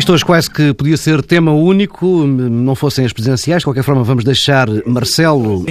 Isto hoje quase que podia ser tema único, não fossem as presidenciais. De qualquer forma, vamos deixar Marcelo.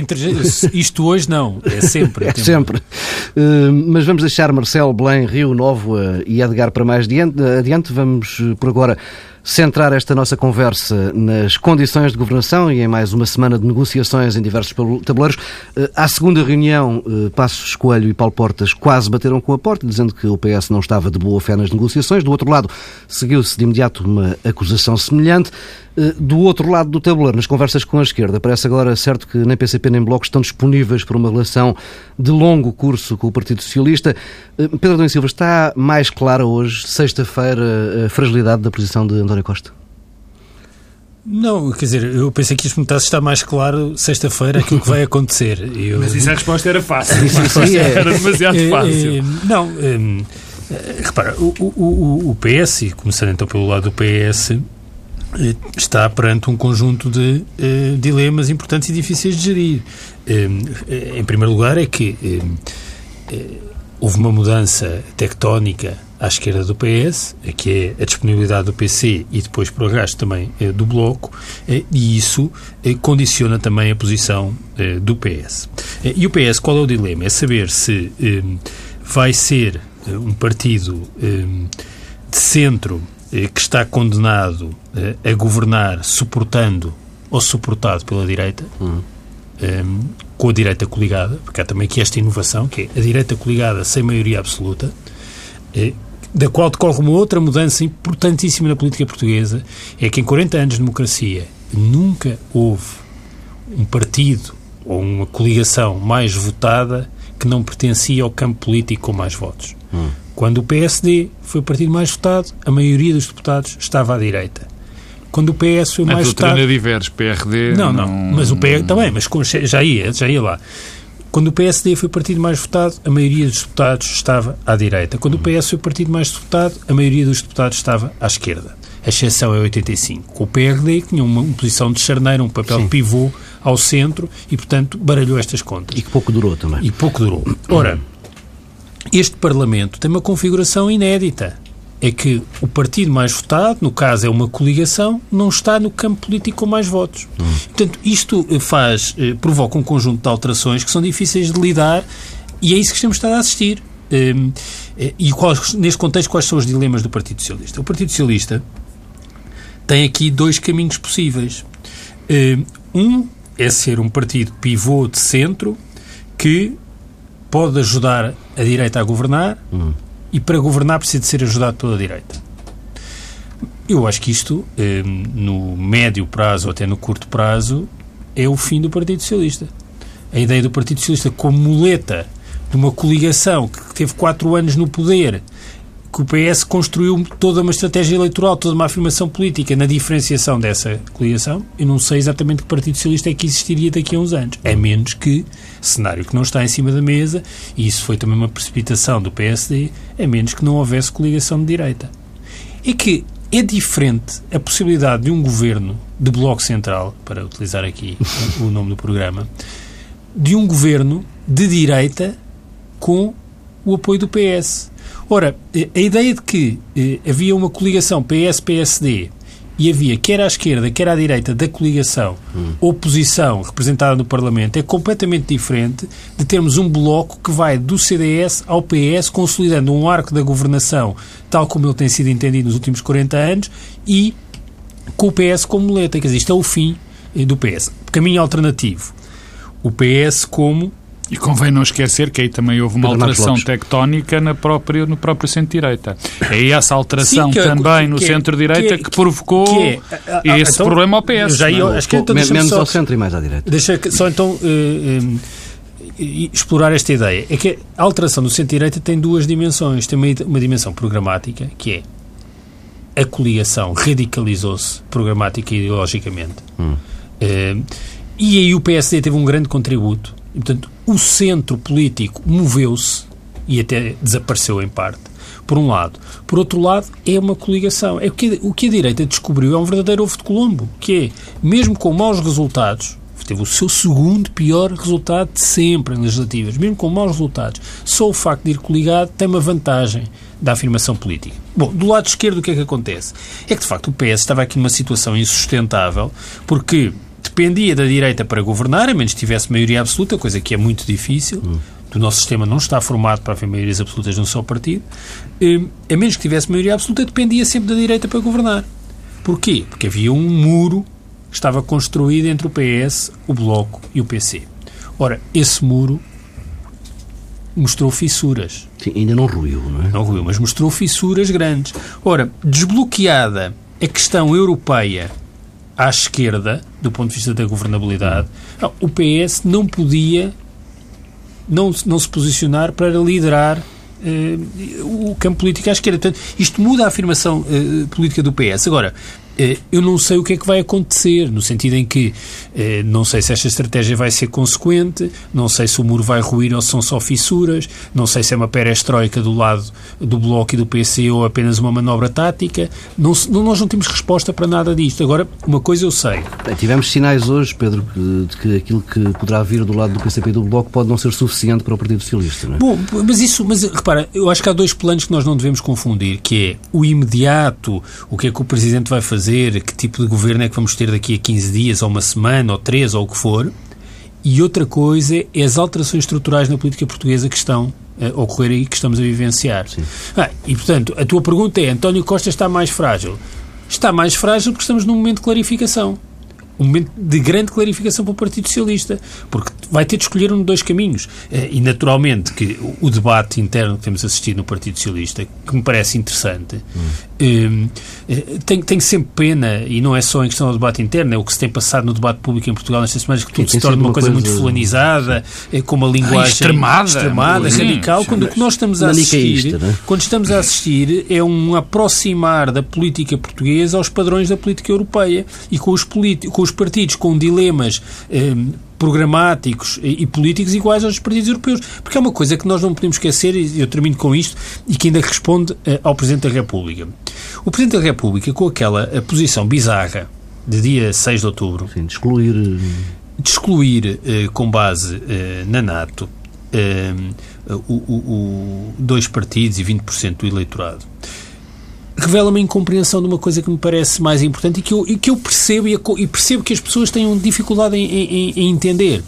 Isto hoje não, é sempre. É sempre. Uh, mas vamos deixar Marcelo, Belém, Rio Novo uh, e Edgar para mais adiante. Vamos, uh, por agora, centrar esta nossa conversa nas condições de governação e em mais uma semana de negociações em diversos tabuleiros. Eh, à segunda reunião, eh, Passos Coelho e Paulo Portas quase bateram com a porta, dizendo que o PS não estava de boa fé nas negociações. Do outro lado, seguiu-se de imediato uma acusação semelhante. Eh, do outro lado do tabuleiro, nas conversas com a esquerda, parece agora certo que nem PCP nem Bloco estão disponíveis para uma relação de longo curso com o Partido Socialista. Pedro Domingos Silva, está mais clara hoje, sexta-feira, a fragilidade da posição de António Costa? Não, quer dizer, eu pensei que isto me está mais claro sexta-feira aquilo que vai acontecer. Eu... Mas isso a resposta era fácil. Isso, isso era demasiado é, fácil. É, não, hum, repara, o, o, o PS, começando então pelo lado do PS, eh, está perante um conjunto de uh, dilemas importantes e difíceis de gerir. Um, em primeiro lugar, é que um, houve uma mudança tectónica à esquerda do PS, que é a disponibilidade do PC e depois, por arrasto, também eh, do Bloco, eh, e isso eh, condiciona também a posição do PS. E o PS, qual é o dilema? É saber se vai ser um partido de centro que está condenado a governar suportando ou suportado pela direita, uhum. com a direita coligada, porque há também aqui esta inovação, que é a direita coligada sem maioria absoluta, da qual decorre uma outra mudança importantíssima na política portuguesa, é que em 40 anos de democracia nunca houve um partido ou uma coligação mais votada que não pertencia ao campo político com mais votos. Hum. Quando o PSD foi o partido mais votado, a maioria dos deputados estava à direita. Quando o PS foi o mais votado... A diverge, PRD... Não, não, não, mas o PS também, mas já ia, já ia lá. Quando o PSD foi o partido mais votado, a maioria dos deputados estava à direita. Quando o PS foi o partido mais votado, a maioria dos deputados estava à esquerda. A exceção é 85. Com o PRD, que tinha uma, uma posição de charneiro, um papel Sim. pivô ao centro e, portanto, baralhou estas contas. E que pouco durou também. E pouco durou. Ora, este Parlamento tem uma configuração inédita é que o partido mais votado, no caso é uma coligação, não está no campo político com mais votos. Hum. Portanto, isto eh, faz, eh, provoca um conjunto de alterações que são difíceis de lidar e é isso que estamos a assistir. Ehm, eh, e quais, neste contexto, quais são os dilemas do Partido Socialista? O Partido Socialista tem aqui dois caminhos possíveis. Ehm, um é ser um partido pivô de centro que pode ajudar a direita a governar. Hum e para governar precisa de ser ajudado pela direita. Eu acho que isto, eh, no médio prazo ou até no curto prazo, é o fim do Partido Socialista. A ideia do Partido Socialista como muleta de uma coligação que teve quatro anos no poder que o PS construiu toda uma estratégia eleitoral, toda uma afirmação política na diferenciação dessa coligação. Eu não sei exatamente que Partido Socialista é que existiria daqui a uns anos. A menos que, cenário que não está em cima da mesa, e isso foi também uma precipitação do PSD, a menos que não houvesse coligação de direita. É que é diferente a possibilidade de um governo de Bloco Central, para utilizar aqui o nome do programa, de um governo de direita com o apoio do PS. Ora, a ideia de que eh, havia uma coligação PS-PSD e havia, quer à esquerda, quer à direita da coligação, hum. oposição representada no Parlamento, é completamente diferente de termos um bloco que vai do CDS ao PS, consolidando um arco da governação, tal como ele tem sido entendido nos últimos 40 anos, e com o PS como muleta. Quer dizer, isto é o fim eh, do PS. Caminho alternativo. O PS como e convém não esquecer que aí também houve uma alteração tectónica na própria, no próprio centro-direita. É essa alteração Sim, é, também no é- centro-direita que, que, provocou que é, esse então, problema ao PS. Já ia, acho que então, menos só, ao centro e mais à direita. Deixa só então uh, uh, explorar esta ideia. É que a alteração do centro-direita tem duas dimensões. Tem uma, uma dimensão programática, que é a coligação radicalizou-se programática e ideologicamente. Hum. Uh, e aí o PSD teve um grande contributo e, portanto, o centro político moveu-se e até desapareceu em parte, por um lado. Por outro lado, é uma coligação. É o, que, o que a direita descobriu é um verdadeiro ovo de Colombo, que é, mesmo com maus resultados, teve o seu segundo pior resultado de sempre em legislativas, mesmo com maus resultados, só o facto de ir coligado tem uma vantagem, da afirmação política. Bom, do lado esquerdo o que é que acontece? É que, de facto, o PS estava aqui numa situação insustentável, porque dependia da direita para governar, a menos que tivesse maioria absoluta, coisa que é muito difícil. Hum. O nosso sistema não está formado para haver maiorias absolutas num só partido. Hum, a menos que tivesse maioria absoluta, dependia sempre da direita para governar. Porquê? Porque havia um muro que estava construído entre o PS, o Bloco e o PC. Ora, esse muro mostrou fissuras. Sim, ainda não ruiu, não é? Não ruiu, mas mostrou fissuras grandes. Ora, desbloqueada a questão europeia à esquerda, do ponto de vista da governabilidade, o PS não podia não, não se posicionar para liderar eh, o campo político à esquerda. Portanto, isto muda a afirmação eh, política do PS. Agora, eu não sei o que é que vai acontecer, no sentido em que eh, não sei se esta estratégia vai ser consequente, não sei se o muro vai ruir ou se são só fissuras, não sei se é uma perestroika do lado do Bloco e do PC ou apenas uma manobra tática. Não, nós não temos resposta para nada disto. Agora, uma coisa eu sei. tivemos sinais hoje, Pedro, de que aquilo que poderá vir do lado do PCP e do Bloco pode não ser suficiente para o Partido Socialista, não é? Bom, mas isso, mas repara, eu acho que há dois planos que nós não devemos confundir, que é o imediato, o que é que o Presidente vai fazer fazer, que tipo de governo é que vamos ter daqui a 15 dias, ou uma semana, ou três, ou o que for. E outra coisa é as alterações estruturais na política portuguesa que estão a ocorrer e que estamos a vivenciar. Ah, e, portanto, a tua pergunta é: António Costa está mais frágil? Está mais frágil porque estamos num momento de clarificação um momento de grande clarificação para o Partido Socialista, porque vai ter de escolher um de dois caminhos. Eh, e, naturalmente, que o debate interno que temos assistido no Partido Socialista, que me parece interessante, hum. tem, tem sempre pena, e não é só em questão do debate interno, é o que se tem passado no debate público em Portugal nestas semanas, que tudo se torna uma coisa, coisa, muito fulanizada, com uma linguagem ah, extremada, extremada radical, quando o que nós estamos a assistir, né? quando estamos a assistir, é um aproximar da política portuguesa aos padrões da política europeia e com os, com os partidos com dilemas eh, programáticos e, políticos iguais aos partidos europeus. Porque é uma coisa que nós não podemos esquecer, e eu termino com isto, e que ainda responde eh, ao Presidente da República. O Presidente da República, com aquela posição bizarra de dia 6 de outubro, Sim, de excluir, de excluir eh, com base eh, na NATO eh, o, o, o, dois partidos e 20% do eleitorado revela uma incompreensão de uma coisa que me parece mais importante e que eu, e que eu percebo e, e, percebo que as pessoas tenham dificuldade em, em, em entender.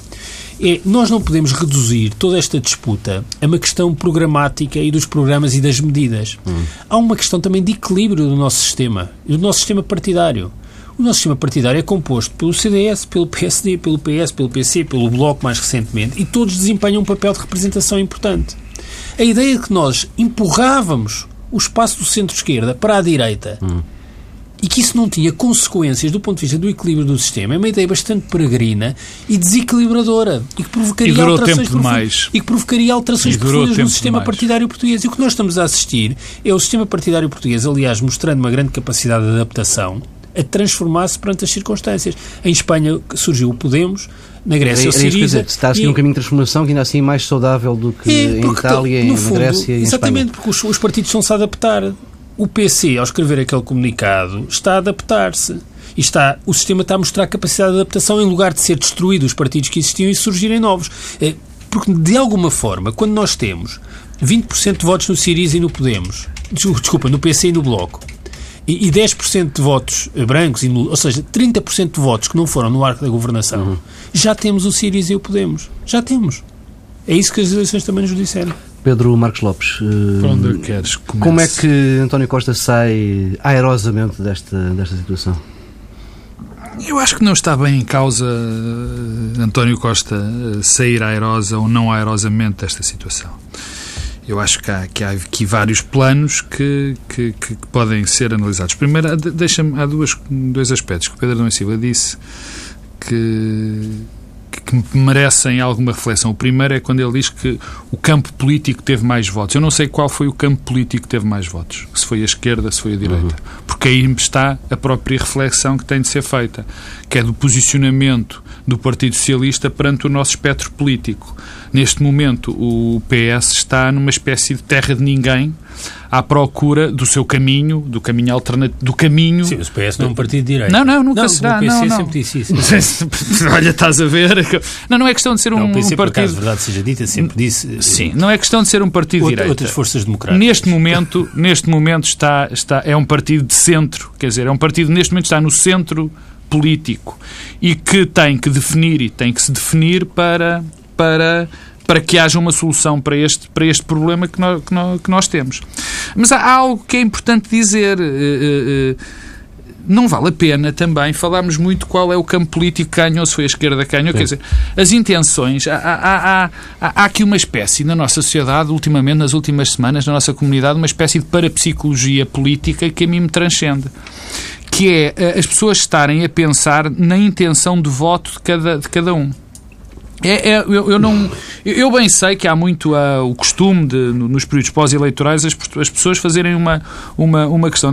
É, nós não podemos reduzir toda esta disputa a uma questão programática e dos programas e das medidas. Hum. Há uma questão também de equilíbrio do nosso sistema, do nosso sistema partidário. O nosso sistema partidário é composto pelo CDS, pelo PSD, pelo PS, pelo PC, pelo Bloco mais recentemente, e todos desempenham um papel de representação importante. A ideia de que nós empurrávamos o espaço do centro-esquerda para a direita hum. e que isso não tinha consequências do ponto de vista do equilíbrio do sistema é uma ideia bastante peregrina e desequilibradora e que provocaria e alterações profundas, e que provocaria alterações profundas no sistema demais. partidário português. E o que nós estamos a assistir é o sistema partidário português, aliás, mostrando uma grande capacidade de adaptação a transformar-se perante as circunstâncias. Em Espanha surgiu o Podemos, na Grécia o Siriza... Está a seguir um caminho de transformação que ainda assim é mais saudável do que é, em Itália, no fundo, na Grécia e Exatamente, porque os, os partidos estão-se a adaptar. O PC, ao escrever aquele comunicado, está a adaptar-se. E está, o sistema está a mostrar capacidade de adaptação em lugar de ser destruído os partidos que existiam e surgirem novos. É, porque, de alguma forma, quando nós temos 20% de votos no Siriza e no Podemos, desculpa, no PC e no Bloco, e, e 10% de votos brancos, ou seja, 30% de votos que não foram no arco da governação, uhum. já temos o Siriza e o Podemos. Já temos. É isso que as eleições também nos disseram. Pedro Marcos Lopes, uh, queres como é que António Costa sai aerosamente desta, desta situação? Eu acho que não está bem em causa uh, António Costa uh, sair aerosa ou não aerosamente desta situação eu acho que há, que há aqui vários planos que, que, que podem ser analisados. Primeiro, deixa-me, há duas, dois aspectos que o Pedro Domingos Silva disse que, que merecem alguma reflexão. O primeiro é quando ele diz que o campo político teve mais votos. Eu não sei qual foi o campo político que teve mais votos. Se foi a esquerda, se foi a direita. Uhum. Porque aí está a própria reflexão que tem de ser feita, que é do posicionamento do Partido Socialista perante o nosso espectro político. Neste momento, o PS está numa espécie de terra de ninguém, à procura do seu caminho, do caminho alternativo, do caminho... Sim, o PS não é um partido de direita. Não, não, nunca não, será. O PC não, não. sempre disse isso. Olha, estás a ver? Não, não é questão de ser um, não, o PC, um partido... Acaso, verdade seja dita, sempre disse... Sim, não é questão de ser um partido Outra, de direita. Outras forças democráticas. Neste momento, neste momento está, está, é um partido de centro, quer dizer, é um partido neste momento está no centro político e que tem que definir e tem que se definir para, para, para que haja uma solução para este, para este problema que nós, que nós, que nós temos. Mas há algo que é importante dizer. Uh, uh, não vale a pena também falarmos muito qual é o campo político que ganhou, se foi a esquerda que ganhou. Quer dizer, as intenções. Há, há, há, há, aqui uma espécie na nossa sociedade, ultimamente, nas últimas semanas, na nossa comunidade, uma espécie de parapsicologia política que a mim me transcende que é eh, as pessoas estarem a pensar na intenção de voto de cada, de cada um. É, é, eu, eu, não, eu bem sei que há muito uh, o costume de, nos períodos pós-eleitorais as, as, pessoas fazerem uma, uma, uma questão,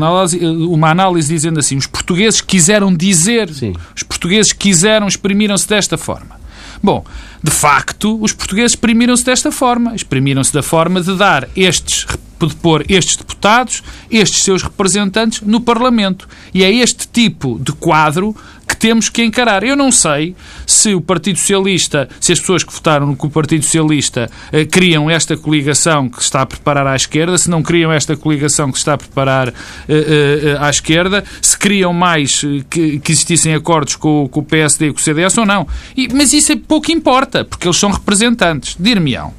uma análise dizendo assim: os portugueses quiseram dizer, Sim. os portugueses quiseram, exprimiram-se desta forma. Bom, de facto, os portugueses exprimiram-se desta forma. Exprimiram-se da forma de dar estes de pôr estes deputados, estes seus representantes no Parlamento. E é este tipo de quadro temos que encarar. Eu não sei se o Partido Socialista, se as pessoas que votaram no Partido Socialista eh, criam esta coligação que está a preparar à esquerda, se não criam esta coligação que está a preparar eh, eh, à esquerda, se criam mais eh, que, que, existissem acordos com, com, o PSD e com o CDS ou não. E, mas isso é pouco importa, porque eles são representantes. Dir-me-ão.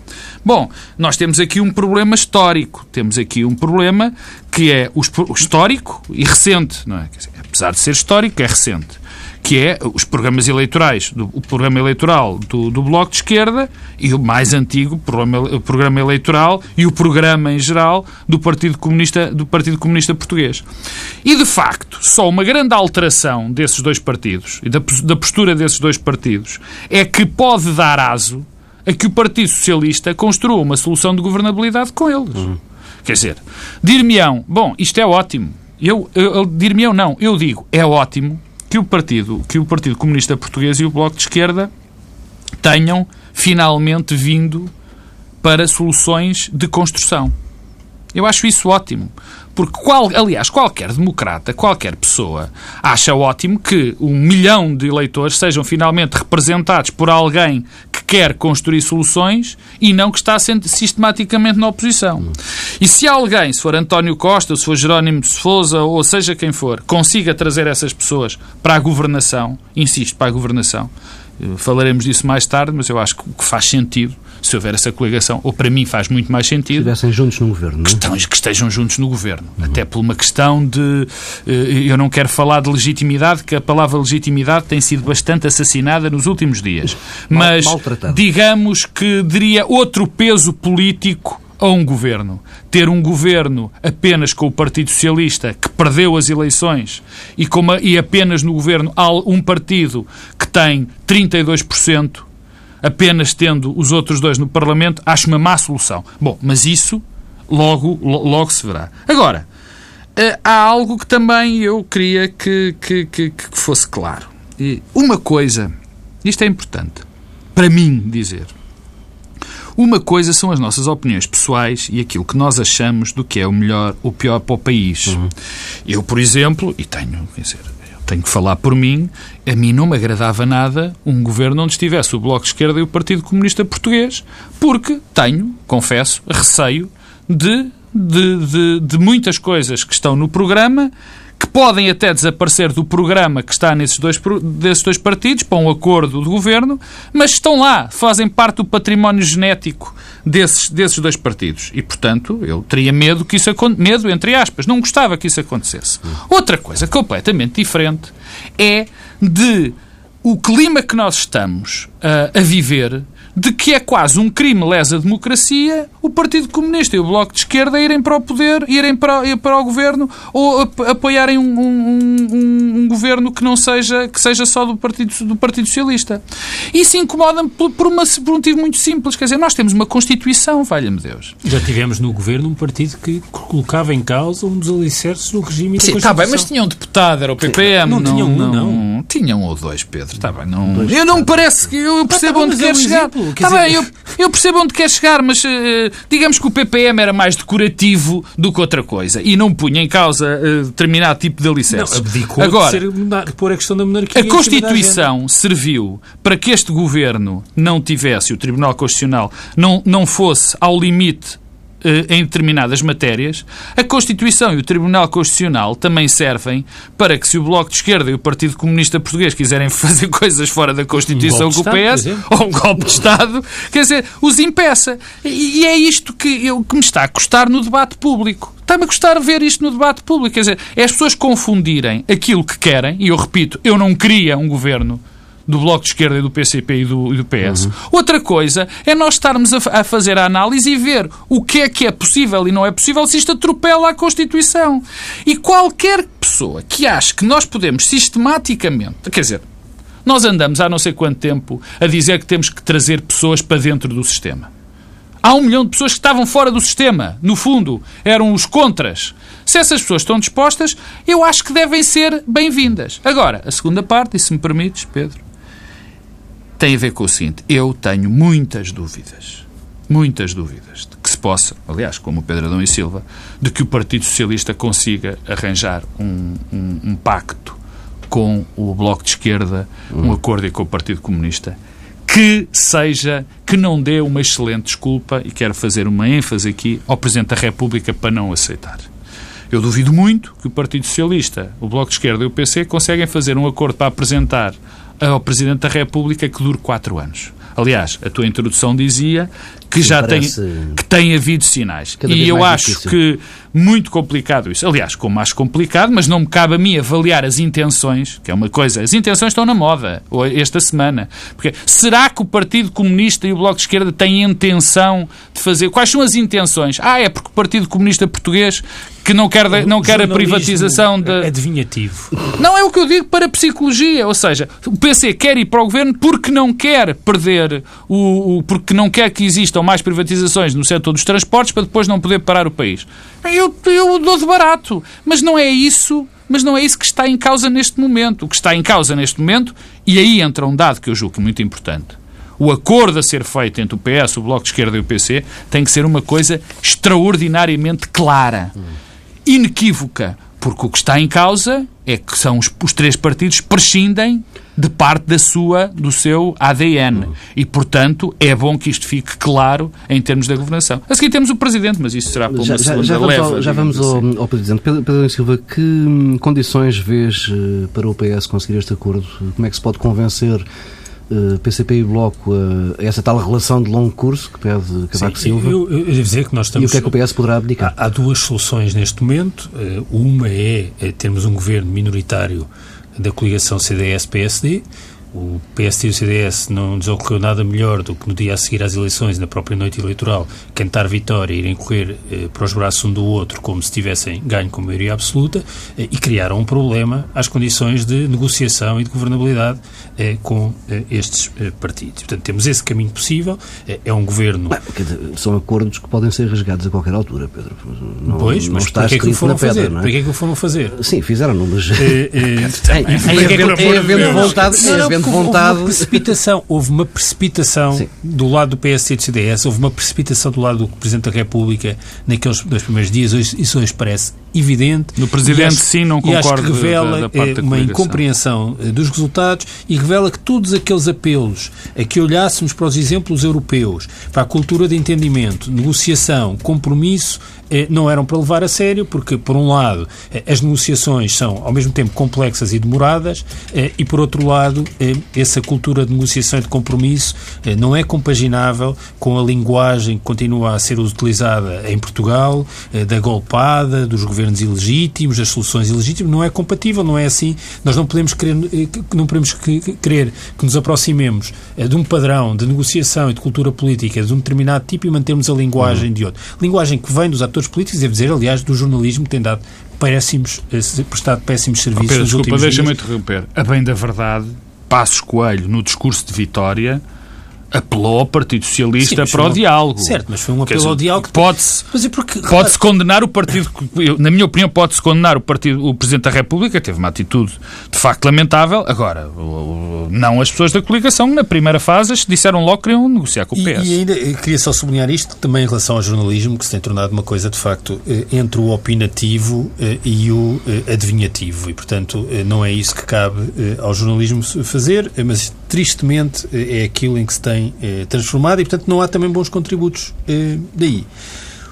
Bom, nós temos aqui um problema histórico. Temos aqui um problema que é o histórico e recente, não é? Dizer, apesar de ser histórico, é recente que é os programas eleitorais, do, o programa eleitoral do, do, Bloco de Esquerda e o mais antigo programa, o programa eleitoral e o programa em geral do Partido Comunista, do Partido Comunista Português. E, de facto, só uma grande alteração desses dois partidos e da, da postura desses dois partidos é que pode dar aso a que o Partido Socialista construa uma solução de governabilidade com eles. Uhum. Quer dizer, dir-me-ão, bom, isto é ótimo. Eu, eu, eu dir-me-ão, não, eu digo, é ótimo que o Partido, que o Partido Comunista Português e o Bloco de Esquerda tenham finalmente vindo para soluções de construção. Eu acho isso ótimo. Porque, qual, aliás, qualquer democrata, qualquer pessoa, acha ótimo que um milhão de eleitores sejam finalmente representados por alguém que quer construir soluções e não que está sendo sistematicamente na oposição. E se alguém, se for António Costa, se for Jerónimo de Sousa, ou seja quem for, consiga trazer essas pessoas para a governação, insisto, para a governação, eh, falaremos disso mais tarde, mas eu acho que faz sentido se houver essa coligação, ou para mim faz muito mais sentido. Que estivessem juntos no governo, não é? Que estejam juntos no governo. Uhum. Até por uma questão de. Eh, eu não quero falar de legitimidade, que a palavra legitimidade tem sido bastante assassinada nos últimos dias. Mas digamos que diria outro peso político a um governo. Ter um governo apenas com o Partido Socialista, que perdeu as eleições, e, uma, e apenas no governo há um partido que tem 32%, apenas tendo os outros dois no Parlamento, acho uma má solução. Bom, mas isso logo, logo se verá. Agora, eh, há algo que também eu queria que, que, que, que fosse claro. Uma coisa, isto é importante, para mim dizer. Uma coisa são as nossas opiniões pessoais e aquilo que nós achamos do que é o melhor ou pior para o país. Uhum. Eu, por exemplo, e tenho, quer dizer, tenho que falar por mim, a mim não me agradava nada um governo onde estivesse o Bloco de Esquerda e o Partido Comunista Português, porque tenho, confesso, receio de, de, de, de muitas coisas que estão no programa podem até desaparecer do programa que está nesses dois, desses dois partidos, para um acordo do governo, mas estão lá, fazem parte do património genético desses, desses dois partidos. E, portanto, eu teria medo que isso medo, entre aspas, não gostava que isso acontecesse. Outra coisa completamente diferente é de o clima que nós estamos uh, a viver de que é quase um crime lesa democracia o Partido Comunista e o Bloco de Esquerda irem para o poder, irem para, para o governo ou apoiarem um, um, um, um, governo que não seja, que seja só do Partido, do partido Socialista. Isso incomoda-me por, por, uma, por um motivo muito simples. Quer dizer, nós temos uma Constituição, valha-me Deus. Já tivemos no governo um partido que colocava em causa um dos alicerces do regime Sim, está bem, mas tinha um deputado, era o PPM. Não, não, tinha um, não. não. Tinha um ou dois, Pedro. Está bem, não... eu não me parece que eu percebo onde quer chegar. Exemplo. Está dizer... bem, eu, eu, percebo onde quer chegar, mas uh, digamos que o PPM era mais decorativo do que outra coisa e não punha em causa uh, determinado tipo de alicerce. Não, abdicou Agora, de, ser, pôr a questão da monarquia. A Constituição serviu para que este governo não tivesse, o Tribunal Constitucional não, não fosse ao limite em determinadas matérias, a Constituição e o Tribunal Constitucional também servem para que, se o Bloco de Esquerda e o Partido Comunista Português quiserem fazer coisas fora da Constituição um com o PS, ou um golpe de Estado, quer dizer, os impeça. E, e é isto que, eu, que me está a custar no debate público. Está-me a custar ver isto no debate público. Quer dizer, é as pessoas confundirem aquilo que querem, e eu repito, eu não queria um governo do Bloco de Esquerda e do PCP e do, e do PS. Uhum. Outra coisa é nós estarmos a, a, fazer a análise e ver o que é que é possível e não é possível se isto atropela a Constituição. E qualquer pessoa que ache que nós podemos sistematicamente, quer dizer, nós andamos há não sei quanto tempo a dizer que temos que trazer pessoas para dentro do sistema. Há um milhão de pessoas que estavam fora do sistema. No fundo, eram os contras. Se essas pessoas estão dispostas, eu acho que devem ser bem-vindas. Agora, a segunda parte, e se me permites, Pedro, tem a ver com o seguinte: eu tenho muitas dúvidas, muitas dúvidas de que se possa, aliás, como o Pedro Adão e Silva, de que o Partido Socialista consiga arranjar um, um, um pacto com o Bloco de Esquerda, um uhum. acordo com o Partido Comunista, que seja, que não dê uma excelente desculpa, e quero fazer uma ênfase aqui, ao Presidente da República para não aceitar. Eu duvido muito que o Partido Socialista, o Bloco de Esquerda e o PC conseguem fazer um acordo para apresentar ao Presidente da República que dure quatro anos. Aliás, a tua introdução dizia que já tem, que tem havido sinais. E eu acho difícil. que muito complicado isso. Aliás, como mais complicado, mas não me cabe a mim avaliar as intenções, que é uma coisa. As intenções estão na moda esta semana. Porque será que o Partido Comunista e o Bloco de Esquerda têm intenção de fazer. Quais são as intenções? Ah, é porque o Partido Comunista Português que não quer, não quer a privatização de. Adivinhativo. Não é o que eu digo para a psicologia. Ou seja, o PC quer ir para o governo porque não quer perder o. o porque não quer que existam mais privatizações no setor dos transportes para depois não poder parar o país. Eu, eu dou de barato. Mas não é isso. Mas não é isso que está em causa neste momento. O que está em causa neste momento, e aí entra um dado que eu julgo muito importante. O acordo a ser feito entre o PS, o Bloco de Esquerda e o PC tem que ser uma coisa extraordinariamente clara, inequívoca, porque o que está em causa é que são os, os três partidos prescindem de parte da sua, do seu ADN. E, portanto, é bom que isto fique claro em termos da governação. A seguir temos o Presidente, mas isso será para uma já, segunda já, já leva. Ao, já vamos ao, assim. ao, Presidente. Pedro, Pedro Silva, que hum, condições vês eh, para o PS conseguir este acordo? Como é que se pode convencer PCP eh, e Bloco a essa tal relação de longo curso que pede Cavaco Sim, Silva? Eu, eu, devo dizer que nós estamos... E o que é que o PS poderá abdicar? Há, há duas soluções neste momento. Eh, uma é, é termos um governo minoritário da coligação CDS-PSD, o PSD e o CDS não lhes ocorreu nada melhor do que no dia a seguir às eleições, na própria noite eleitoral, cantar vitória e irem correr eh, para os braços um do outro como se tivessem ganho com maioria absoluta eh, e criaram um problema às condições de negociação e de governabilidade eh, com eh, estes eh, partidos. Portanto, temos esse caminho possível. Eh, é um governo. são acordos que podem ser rasgados a qualquer altura, Pedro. Não, pois, não mas está para que é que o foram pedra, fazer? Não é? Para que é que o foram fazer? Sim, fizeram, mas. Em havendo vontade havendo vontade. Houve uma precipitação, houve uma precipitação Sim. do lado do PSD e do CDS, houve uma precipitação do lado do Presidente da República naqueles dois primeiros dias, isso hoje parece evidente. No Presidente, acho, sim, não concordo. Que revela da, da eh, uma incompreensão eh, dos resultados e revela que todos aqueles apelos a que olhássemos para os exemplos europeus, para a cultura de entendimento, negociação, compromisso, eh, não eram para levar a sério, porque, por um lado, as negociações são, ao mesmo tempo, complexas e demoradas, e, por outro lado, essa cultura de negociação e de compromisso não é compaginável com a linguagem que continua a ser utilizada em Portugal, da golpada, dos governos governos ilegítimos, das soluções ilegítimas, não é compatível, não é assim. Nós não podemos querer, eh, não podemos querer que nos aproximemos eh, de um padrão de negociação e de cultura política de um determinado tipo e mantermos a linguagem uhum. de outro. Linguagem que vem dos atores políticos, devo dizer, aliás, do jornalismo que tem dado péssimos, eh, prestado péssimos serviços oh, Pedro, desculpa, deixa-me interromper. A bem da verdade, Passos Coelho, no discurso de Vitória, apelou ao Partido Socialista Sim, para o diálogo. Certo, mas foi um apelo dizer, ao diálogo. Pode-se é porque, pode condenar o Partido. Na minha opinião, pode-se condenar o, partido, o Presidente da República, teve uma atitude de facto lamentável. Agora, não as pessoas da coligação, na primeira fase, disseram logo que queriam negociar com o PS. E, e ainda eh, queria só sublinhar isto também em relação ao jornalismo, que se tem tornado uma coisa de facto eh, entre o opinativo eh, e o adivinhativo. E, portanto, não é isso que cabe ao jornalismo fazer, mas tristemente é aquilo em que se tem transformado e, portanto, não há também bons contributos daí.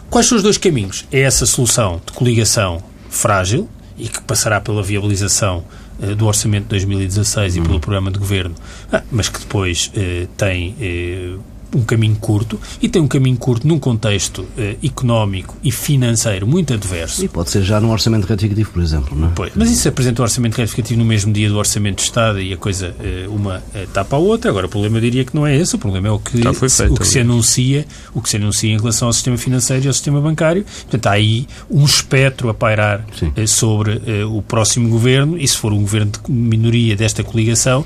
Quais são os dois caminhos? É essa solução de coligação frágil e que passará pela viabilização eh, do Orçamento de 2016 e pelo uhum. Programa de Governo, ah, mas que depois eh, tem eh, um caminho curto e tem um caminho curto num contexto uh, económico e financeiro muito adverso. E pode ser já num orçamento retificativo, por exemplo, não é? Pois, mas isso apresenta o orçamento retificativo no mesmo dia do orçamento de Estado e a coisa uh, uma uh, tapa a outra. Agora, o problema eu diria que não é esse, o problema é o que, feito, o que se anuncia, o que se anuncia em relação ao sistema financeiro e ao sistema bancário. Portanto, há aí um espectro a pairar sobre o próximo governo e se for um governo de minoria desta coligação,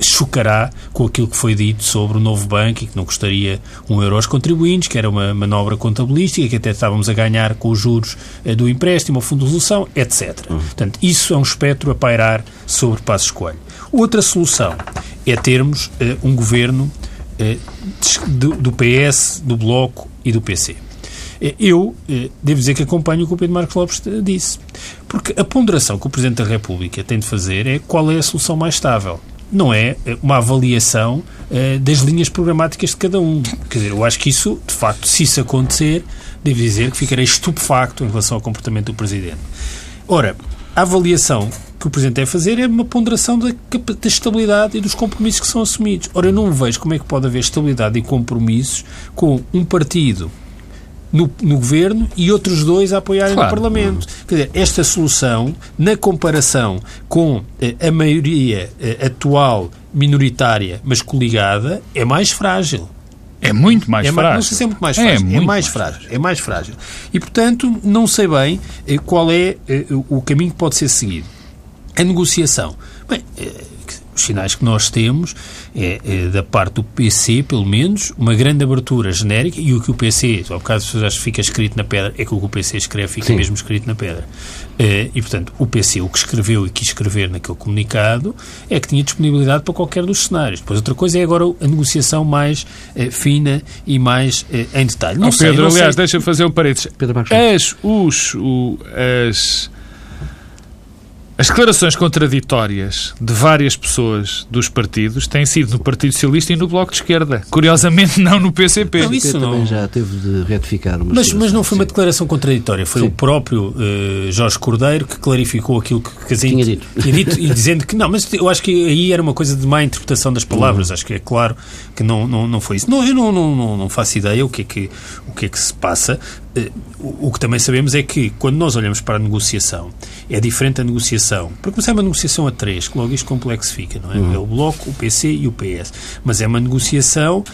chocará com aquilo que foi dito sobre o novo banco e que não custaria um euro aos contribuintes, que era uma manobra contabilística, que até estávamos a ganhar com os juros eh, do empréstimo, o fundo de resolução, etc. Uhum. Portanto, isso é um espectro a pairar sobre Passos Coelho. Outra solução é termos uh, um governo uh, do, do PS, do Bloco e do PC. Eu devo dizer que acompanho o que o Pedro Marcos Lopes disse. Porque a ponderação que o Presidente da República tem de fazer é qual é a solução mais estável não é uma avaliação uh, das linhas programáticas de cada um. Quer dizer, eu acho que isso, de facto, se isso acontecer, devo dizer que ficarei estupefacto em relação ao comportamento do Presidente. Ora, a avaliação que o Presidente deve fazer é uma ponderação da, da, estabilidade e dos compromissos que são assumidos. Ora, eu não vejo como é que pode haver estabilidade e compromissos com um partido no, no governo e outros dois a apoiarem claro. no Parlamento. Quer dizer, esta solução, na comparação com eh, a maioria eh, atual minoritária, mas coligada, é mais frágil. É muito mais é frágil. não sei se é muito mais frágil. É, muito é mais, mais frágil. frágil. É mais frágil. E, portanto, não sei bem eh, qual é o caminho que pode ser seguido. A negociação. Bem, os sinais que nós temos é, é, da parte do PC, pelo menos, uma grande abertura genérica e o que o PC, ao caso já fica escrito na pedra, é que o que o PC escreve fica Sim. mesmo escrito na pedra. É, e, portanto, o PC, o que escreveu e quis escrever naquele comunicado, é que tinha disponibilidade para qualquer dos cenários. Depois, outra coisa é agora a negociação mais é, fina e mais é, em detalhe. Não oh, sei, Pedro, aliás, deixa-me fazer um parênteses. Pedro As, os, o, as as declarações contraditórias de várias pessoas dos partidos têm sido no Partido Socialista e no Bloco de Esquerda. Curiosamente, não no PCP. Não, isso não... também já teve de retificar. Mas, mas não foi uma declaração contraditória. Foi Sim. o próprio uh, Jorge Cordeiro que clarificou aquilo que Casinho tinha dito. tinha dito e dizendo que não, mas eu acho que aí era uma coisa de má interpretação das palavras. Uhum. Acho que é claro que não, não, não foi isso. Não, eu não, não, não, não faço ideia o que é que, o que, é que se passa. Uh, o, o que também sabemos é que quando nós olhamos para a negociação, é diferente a negociação. Para começar, é uma negociação a três, que logo isto complexifica, não é? Uhum. É o Bloco, o PC e o PS. Mas é uma negociação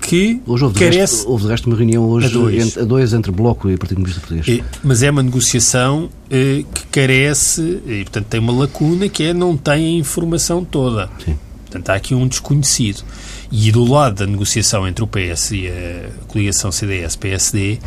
que hoje houve carece... Resto, houve de resto uma reunião hoje a dois, entre, a dois entre Bloco e Partido Comunista Português. É, mas é uma negociação eh, que carece, e portanto tem uma lacuna que é não tem a informação toda. Sim. Portanto, há aqui um desconhecido. E do lado da negociação entre o PS e a coligação CDS-PSD,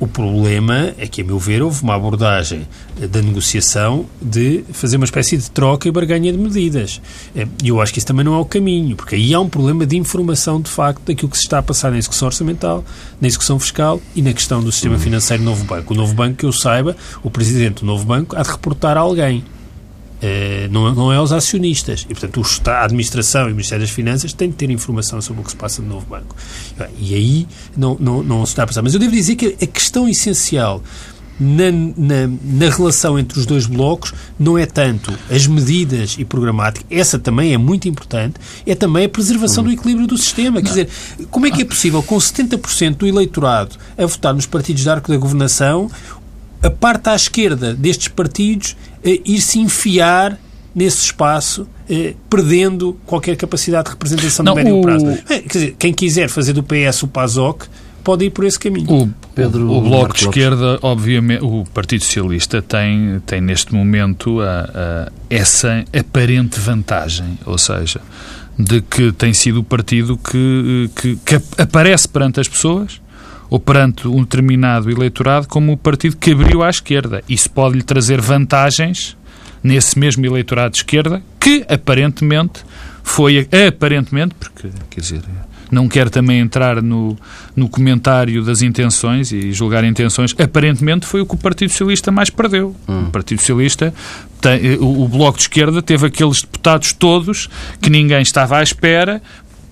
o problema é que, a meu ver, houve uma abordagem da negociação de fazer uma espécie de troca e barganha de medidas. É, e eu acho que isso também não é o caminho, porque aí há um problema de informação, de facto, daquilo que se está a passar na execução orçamental, na execução fiscal e na questão do sistema financeiro do novo banco. O novo banco, que eu saiba, o presidente do novo banco há de reportar a alguém. Não, não é aos acionistas. E, portanto, a administração e o Ministério das Finanças têm de ter informação sobre o que se passa no novo banco. E aí não, não, não se está a passar. Mas eu devo dizer que a questão essencial na, na, na, relação entre os dois blocos não é tanto as medidas e programática, essa também é muito importante, é também a preservação do equilíbrio do sistema. Quer dizer, como é que é possível, com 70% do eleitorado a votar nos partidos de arco da governação, a parte à esquerda destes partidos eh, ir-se enfiar nesse espaço, eh, perdendo qualquer capacidade de representação no médio o... prazo. É, quer dizer, quem quiser fazer do PS o PASOK pode ir por esse caminho. O, Pedro, o, o Bloco de Esquerda, obviamente, o Partido Socialista tem, tem neste momento a, a, essa aparente vantagem, ou seja, de que tem sido o partido que, que, que aparece perante as pessoas ou perante um determinado eleitorado como o partido que abriu à esquerda. Isso pode lhe trazer vantagens nesse mesmo eleitorado de esquerda que aparentemente foi aparentemente porque quer dizer não quero também entrar no, no comentário das intenções e julgar intenções. Aparentemente foi o que o Partido Socialista mais perdeu. Hum. O Partido Socialista, tem, o, o Bloco de Esquerda teve aqueles deputados todos que ninguém estava à espera,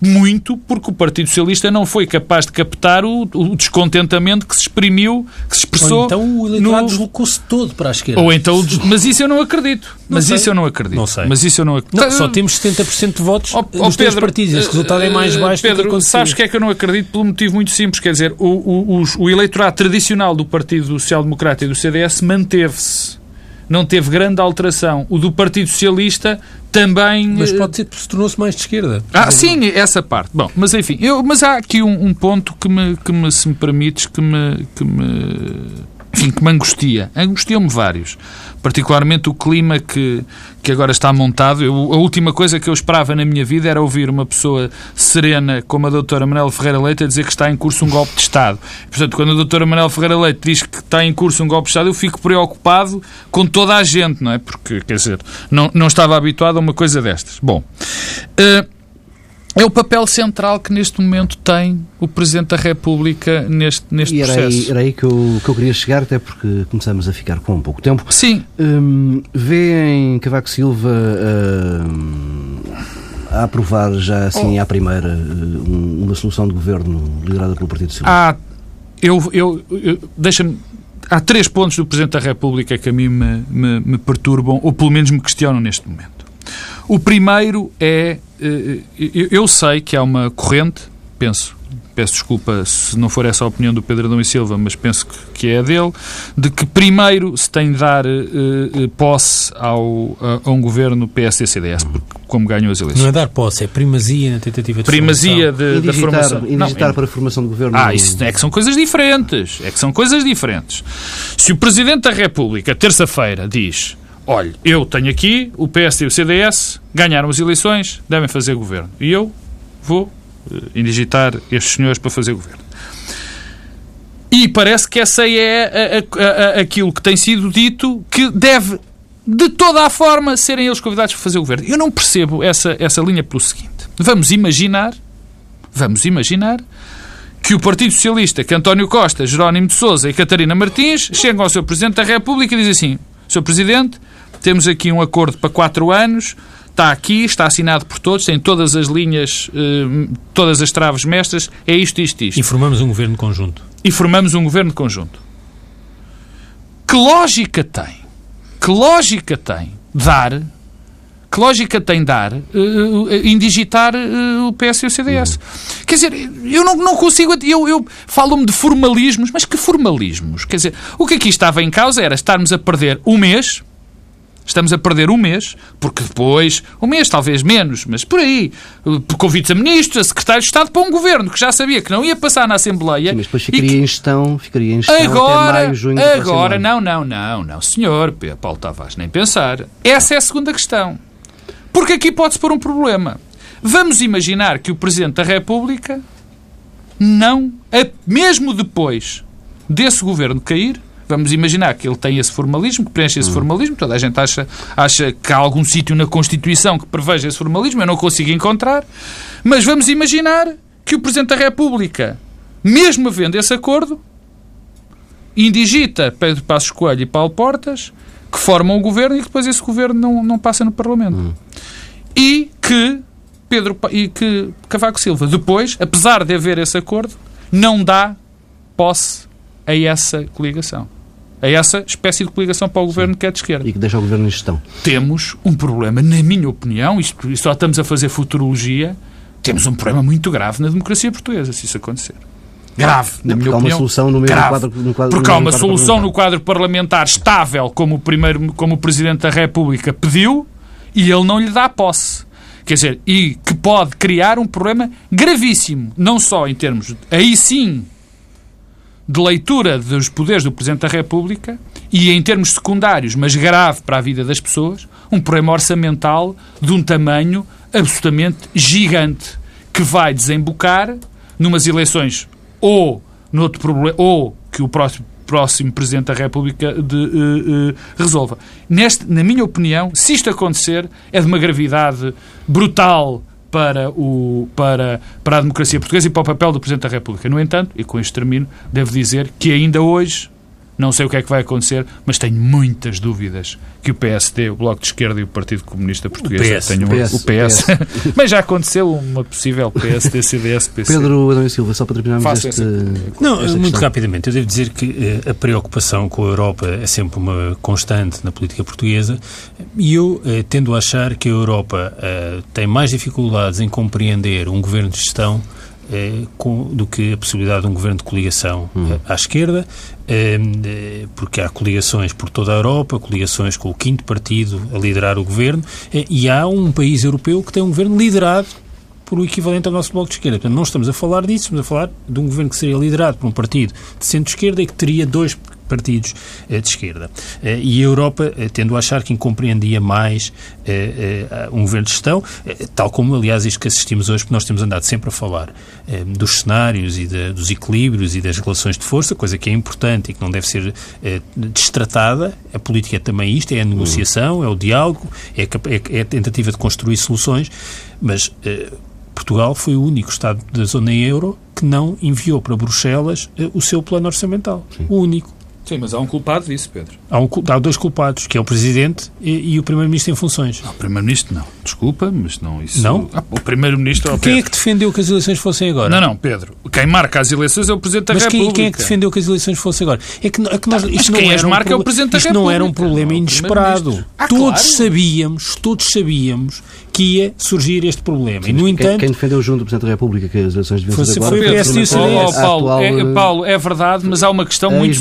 muito porque o Partido Socialista não foi capaz de captar o, o descontentamento que se exprimiu, que se expressou. Ou então o eleitorado no... deslocou-se todo para a esquerda. Ou então, mas isso eu não acredito. Não mas sei. isso eu não acredito. Não sei. Mas isso eu não acredito. Não, só temos 70% de votos oh, oh, nos Pedro, partidos. Este resultado é mais baixo Pedro, do que sabes que é que eu não acredito? Pelo motivo muito simples. Quer dizer, o, o, o, o eleitorado tradicional do Partido Social Democrata e do CDS manteve-se não teve grande alteração. O do Partido Socialista também. Mas pode ser porque se tornou-se mais de esquerda. Ah, sim, essa parte. Bom, mas enfim, eu, mas há aqui um, um, ponto que me, que me, se me permites, que me, que me enfim, que me angustia. Angustia-me vários. Particularmente o clima que, que agora está montado. Eu, a última coisa que eu esperava na minha vida era ouvir uma pessoa serena como a doutora Manuela Ferreira Leite a dizer que está em curso um golpe de Estado. Portanto, quando a doutora Manuela Ferreira Leite diz que está em curso um golpe de Estado, eu fico preocupado com toda a gente, não é? Porque, quer dizer, não, não estava habituado a uma coisa destas. Bom... Uh, é o papel central que neste momento tem o Presidente da República neste, neste e era processo. Aí, era aí que eu, que eu queria chegar, até porque começamos a ficar com um pouco tempo. Sim. Hum, vê em Cavaco Silva hum, a aprovar já assim oh. à primeira hum, uma solução de governo liderada pelo Partido Socialista? Ah, eu, eu, eu deixa-me há três pontos do Presidente da República que a mim me, me, me, perturbam, ou pelo menos me questionam neste momento. O primeiro é. Eh, eu sei que há uma corrente, penso, peço desculpa se não for essa a opinião do Pedro Adão e Silva, mas penso que, é a dele, de que primeiro se tem de dar uh, posse ao, a, a, um governo PSD-CDS, porque como ganhou as eleições. Não é dar posse, é primazia na tentativa de primazia de, da formação. E digitar para a formação do governo. Ah, isso é que são coisas diferentes. É que são coisas diferentes. Se o Presidente da República, terça-feira, diz olha, eu tenho aqui o PS e o CDS, ganharam as eleições, devem fazer governo. E eu vou uh, indigitar estes senhores para fazer governo. E parece que essa é a, a, a, aquilo que tem sido dito que deve, de toda a forma, serem eles convidados para fazer governo. Eu não percebo essa, essa linha pelo seguinte. Vamos imaginar, vamos imaginar que o Partido Socialista, que António Costa, Jerónimo de Sousa e Catarina Martins chegam ao seu Presidente da República e dizem assim, Sr. Presidente, temos aqui um acordo para quatro anos, está aqui, está assinado por todos, tem todas as linhas, eh, todas as traves mestras, é isto, isto, isto. E formamos um governo conjunto. E formamos um governo conjunto. Que lógica tem? Que lógica tem dar que lógica tem dar uh, uh, indigitar uh, o PS e o CDS? Uhum. Quer dizer, eu não, não consigo. Eu, eu falo-me de formalismos, mas que formalismos? Quer dizer, o que aqui estava em causa era estarmos a perder um mês Estamos a perder um mês, porque depois, um mês talvez menos, mas por aí, por convites a ministros, a secretários de Estado para um governo que já sabia que não ia passar na Assembleia. Sim, mas depois ficaria que... em gestão, ficaria em gestão agora, até maio, junho Agora, não, não, não, não, senhor Paulo Tavares, nem pensar. Essa é a segunda questão. Porque aqui pode-se pôr um problema. Vamos imaginar que o Presidente da República não, mesmo depois desse governo cair, Vamos imaginar que ele tem esse formalismo, que preenche esse hum. formalismo. Toda a gente acha, acha que há algum sítio na Constituição que preveja esse formalismo. Eu não consigo encontrar. Mas vamos imaginar que o Presidente da República, mesmo havendo esse acordo, indigita Pedro Passos Coelho e Paulo Portas, que formam o governo e que depois esse governo não, não passa no Parlamento. Hum. E que Pedro e que Cavaco Silva depois, apesar de haver esse acordo, não dá posse a essa coligação a essa espécie de coligação para o governo Sim. que é de esquerda. E que deixa o governo em gestão. Temos um problema, na minha opinião, isto, só estamos a fazer futurologia, temos um problema muito grave na democracia portuguesa, se isso acontecer. Grave, na Não, minha há opinião. uma solução no mesmo quadro, no quadro Porque há uma solução no quadro parlamentar estável, como o, primeiro, como o Presidente da República pediu, e ele não lhe dá posse. Quer dizer, e que pode criar um problema gravíssimo, não só em termos, aí sim, de leitura dos poderes do Presidente da República e, em termos secundários, mas grave para a vida das pessoas, um problema orçamental de um tamanho absolutamente gigante que vai desembocar numas eleições ou noutro problema ou que o próximo próximo Presidente da República de, uh, uh, resolva. Neste, na minha opinião, se isto acontecer, é de uma gravidade brutal para, o, para, para a democracia portuguesa e para o papel do Presidente da República. No entanto, e com isto termino, devo dizer que ainda hoje não sei o que é que vai acontecer, mas tenho muitas dúvidas que o PSD, o Bloco de Esquerda e o Partido Comunista Português o PS, tenham PS, o PS. PS. mas já aconteceu uma possível PSD, CDS, PC. Pedro Adão Silva, só para terminarmos Faço este... Não, muito questão. rapidamente. Eu devo dizer que eh, a preocupação com a Europa é sempre uma constante na política portuguesa e eu eh, tendo a achar que a Europa eh, tem mais dificuldades em compreender um governo de gestão do que a possibilidade de um governo de coligação hum. à esquerda, é, porque há coligações por toda a Europa, coligações com o quinto partido a liderar o governo, e há um país europeu que tem um governo liderado por o equivalente ao nosso Bloco de Esquerda. Portanto, não estamos a falar disso, estamos a falar de um governo que seria liderado por um partido de centro-esquerda e que teria dois partidos eh, de esquerda. Eh, e a Europa, eh, tendo a achar que incompreendia mais um governo de gestão, tal como, aliás, isto que assistimos hoje, porque nós temos andado sempre a falar dos cenários e de, dos equilíbrios e das relações de força, coisa que é importante e que não deve ser destratada. A política é também isto, é a negociação, é o diálogo, é a, é a tentativa de construir soluções, mas Portugal foi o único Estado da zona euro que não enviou para Bruxelas o seu plano orçamental. Sim. O único. Sim, mas há um culpado disso, Pedro. Há, um, há dois culpados, que é o Presidente e, e o Primeiro-Ministro em funções. Não, o Primeiro-Ministro não. Desculpa, mas não isso... Não? Ah, o Primeiro-Ministro... Oh, quem é que defendeu que as eleições fossem agora? Não, não, Pedro. Quem marca as eleições é o Presidente da mas República. Mas quem, quem, é que defendeu que as eleições fossem agora? É que, é que nós, isto mas não quem era um marca é o Presidente da isto República. não era um problema inesperado. Ah, todos claro. sabíamos, todos sabíamos que ia surgir este problema. Sim, e, no quem, entanto... Quem defendeu junto do Presidente da República que as eleições deviam ser agora... Foi o PSD e o CDS. Paulo, é, Paulo, é verdade, mas há uma questão a muito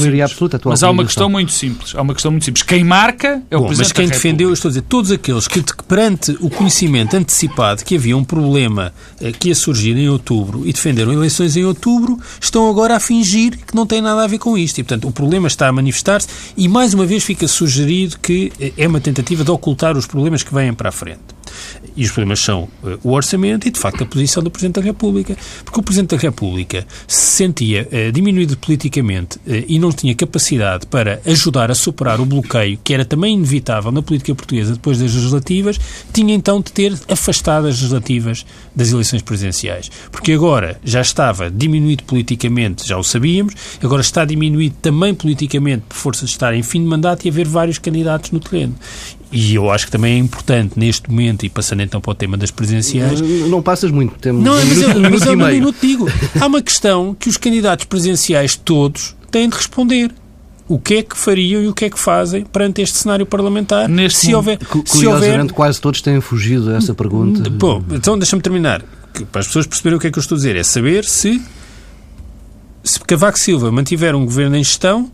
mas há uma questão muito simples. Há uma questão muito simples. Quem marca é o Bom, Presidente Mas quem da defendeu, estou a dizer, todos aqueles que, perante o conhecimento antecipado que havia um problema eh, que ia surgir em outubro e defenderam eleições em outubro, estão agora a fingir que não tem nada a ver com isto. E, portanto, o problema está a manifestar-se e, mais uma vez, fica sugerido que eh, é uma tentativa de ocultar os problemas que vêm para a frente. E os problemas são uh, o orçamento e, de facto, a posição do Presidente da República. Porque o Presidente da República se sentia uh, diminuído politicamente uh, e não tinha capacidade para ajudar a superar o bloqueio, que era também inevitável na política portuguesa depois das legislativas, tinha então de ter afastado as legislativas das eleições presidenciais. Porque agora já estava diminuído politicamente, já o sabíamos, agora está diminuído também politicamente por força de estar em fim de mandato e haver vários candidatos no terreno. E eu acho que também é importante neste momento, e passando então para o tema das presidenciais. Não, não passas muito, temos não, um mas minuto, eu, um mas minuto eu meio. minuto digo. Há uma questão que os candidatos presidenciais todos têm de responder. O que é que fariam e o que é que fazem perante este cenário parlamentar? Neste se houver, Cu- se houver Curiosamente, quase todos têm fugido a essa pergunta. Bom, então deixa-me terminar. Para as pessoas perceberem o que é que eu estou a dizer. É saber se, se Cavaco Silva mantiver um governo em gestão,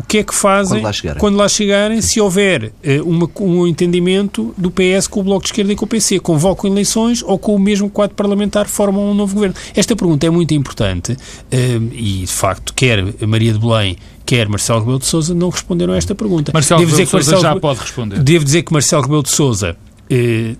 o que é que fazem Quando lá chegarem. quando lá chegarem, se houver eh, uma, um entendimento do PS com o Bloco de Esquerda e com o PC. Convocam eleições ou com o mesmo quadro parlamentar formam um novo governo? Esta pergunta é muito importante eh, e, de facto, quer Maria de Belém quer Marcelo Rebelo de Sousa não responderam a esta pergunta. Marcelo Devo Rebelo de dizer que Sousa já Marcelo- pode responder. Devo dizer que Marcelo Rebelo de Sousa eh,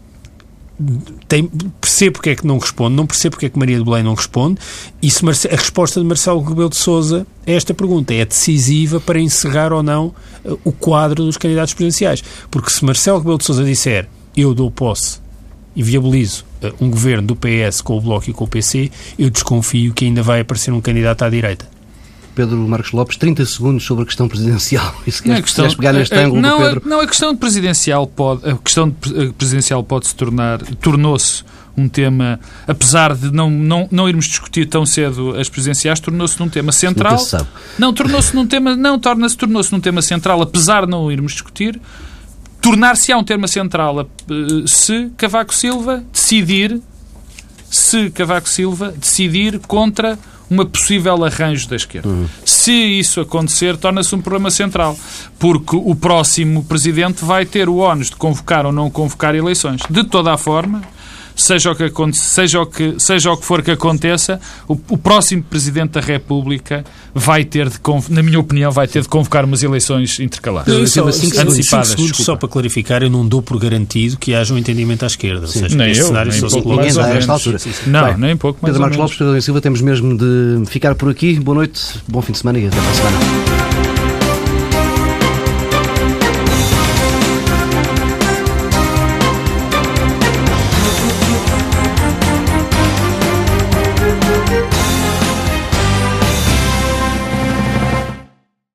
tem, percebo porque é que não responde, não percebo porque é que Maria de Belém não responde, e se Marce- a resposta de Marcelo Rebelo de Sousa a esta pergunta é decisiva para encerrar ou não eh, o quadro dos candidatos presidenciais. Porque se Marcelo Rebelo de Sousa disser eu dou posse e viabilizo eh, um governo do PS com o Bloco e com o PC, eu desconfio que ainda vai aparecer um candidato à direita. Pedro Marcos Lopes, 30 segundos sobre a questão presidencial. E se Não, queres, a questão, pegar neste a- a- ângulo não, do Pedro. não, a questão de presidencial pode, a questão a presidencial pode se tornar, tornou-se um tema, apesar de não, não, não irmos discutir tão cedo as presidenciais, tornou-se num tema central. Nunca se sabe. Não, tornou-se num tema, não, torna-se, tornou-se num tema central, apesar de não irmos discutir, tornar-se-á um tema central eh, se Cavaco Silva decidir se Cavaco Silva decidir contra uma possível arranjo da esquerda. Se isso acontecer, torna-se um problema central, porque o próximo presidente vai ter o ónus de convocar ou não convocar eleições. De toda a forma, seja o que, seja o que, seja o que for que aconteça, o, o próximo Presidente da República vai ter de, na minha opinião, vai ter de convocar umas eleições intercalares. Não, só, antecipadas. Segundos, só para clarificar, eu não dou por garantido que haja um entendimento à esquerda. Sim. Ou seja, nem eu, cenário nem só pouco mais a esta altura. Sim, sim. Não, Bem, nem pouco mais Pedro Marcos Lopes, Pedro Silva, temos mesmo de ficar por aqui. Boa noite, bom fim de semana e até para a semana.